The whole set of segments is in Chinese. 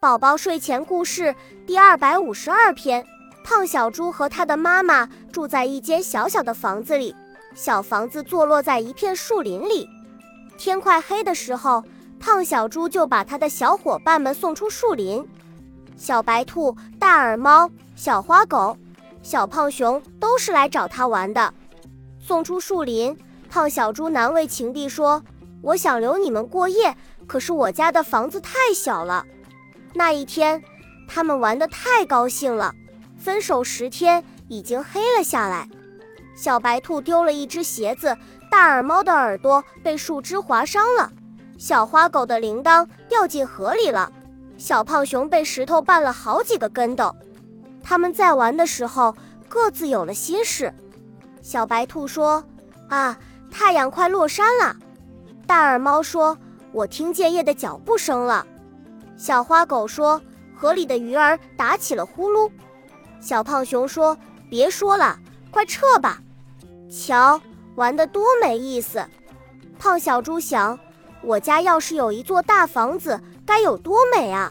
宝宝睡前故事第二百五十二篇：胖小猪和他的妈妈住在一间小小的房子里。小房子坐落在一片树林里。天快黑的时候，胖小猪就把他的小伙伴们送出树林。小白兔、大耳猫、小花狗、小胖熊都是来找他玩的。送出树林，胖小猪难为情地说：“我想留你们过夜，可是我家的房子太小了。”那一天，他们玩得太高兴了。分手十天，已经黑了下来。小白兔丢了一只鞋子，大耳猫的耳朵被树枝划伤了，小花狗的铃铛掉进河里了，小胖熊被石头绊了好几个跟斗。他们在玩的时候，各自有了心事。小白兔说：“啊，太阳快落山了。”大耳猫说：“我听见夜的脚步声了。”小花狗说：“河里的鱼儿打起了呼噜。”小胖熊说：“别说了，快撤吧！瞧，玩得多没意思。”胖小猪想：“我家要是有一座大房子，该有多美啊！”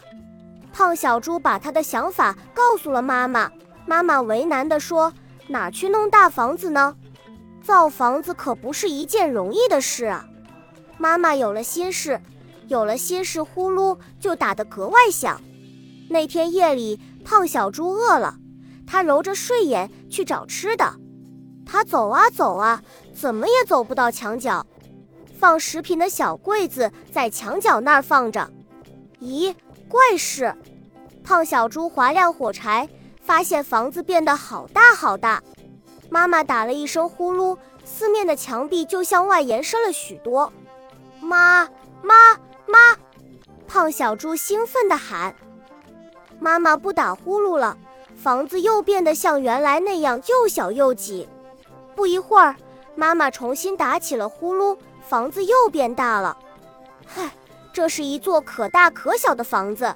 胖小猪把他的想法告诉了妈妈。妈妈为难地说：“哪去弄大房子呢？造房子可不是一件容易的事啊！”妈妈有了心事。有了心事，呼噜就打得格外响。那天夜里，胖小猪饿了，他揉着睡眼去找吃的。他走啊走啊，怎么也走不到墙角。放食品的小柜子在墙角那儿放着。咦，怪事！胖小猪划亮火柴，发现房子变得好大好大。妈妈打了一声呼噜，四面的墙壁就向外延伸了许多。妈妈。妈，胖小猪兴奋地喊：“妈妈不打呼噜了，房子又变得像原来那样又小又挤。”不一会儿，妈妈重新打起了呼噜，房子又变大了。嗨，这是一座可大可小的房子。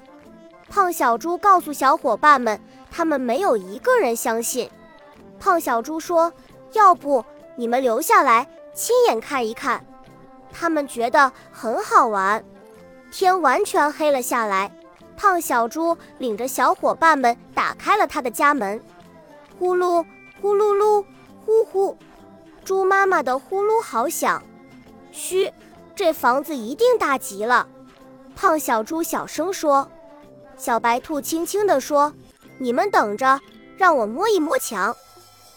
胖小猪告诉小伙伴们，他们没有一个人相信。胖小猪说：“要不你们留下来亲眼看一看？”他们觉得很好玩。天完全黑了下来，胖小猪领着小伙伴们打开了他的家门。呼噜呼噜噜，呼呼，猪妈妈的呼噜好响。嘘，这房子一定大极了。胖小猪小声说。小白兔轻轻地说：“你们等着，让我摸一摸墙。”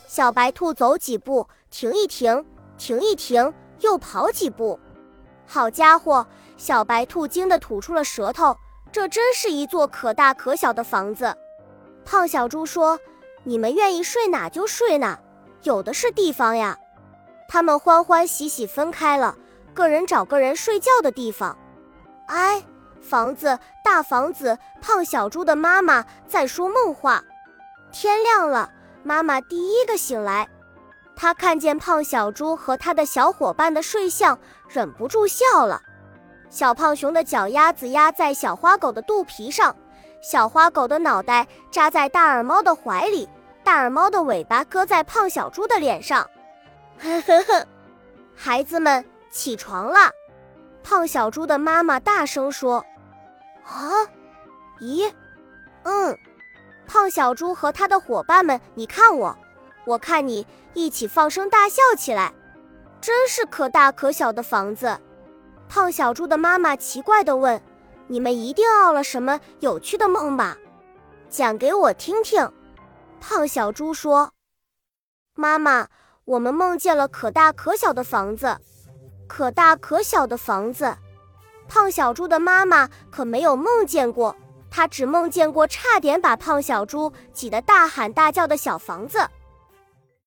小白兔走几步，停一停，停一停，又跑几步。好家伙！小白兔惊得吐出了舌头。这真是一座可大可小的房子。胖小猪说：“你们愿意睡哪就睡哪，有的是地方呀。”他们欢欢喜喜分开了，个人找个人睡觉的地方。哎，房子，大房子。胖小猪的妈妈在说梦话。天亮了，妈妈第一个醒来。他看见胖小猪和他的小伙伴的睡相，忍不住笑了。小胖熊的脚丫子压在小花狗的肚皮上，小花狗的脑袋扎在大耳猫的怀里，大耳猫的尾巴搁在胖小猪的脸上。呵呵呵，孩子们起床了！胖小猪的妈妈大声说：“啊，咦，嗯。”胖小猪和他的伙伴们，你看我。我看你一起放声大笑起来，真是可大可小的房子。胖小猪的妈妈奇怪地问：“你们一定熬了什么有趣的梦吧？讲给我听听。”胖小猪说：“妈妈，我们梦见了可大可小的房子，可大可小的房子。”胖小猪的妈妈可没有梦见过，她只梦见过差点把胖小猪挤得大喊大叫的小房子。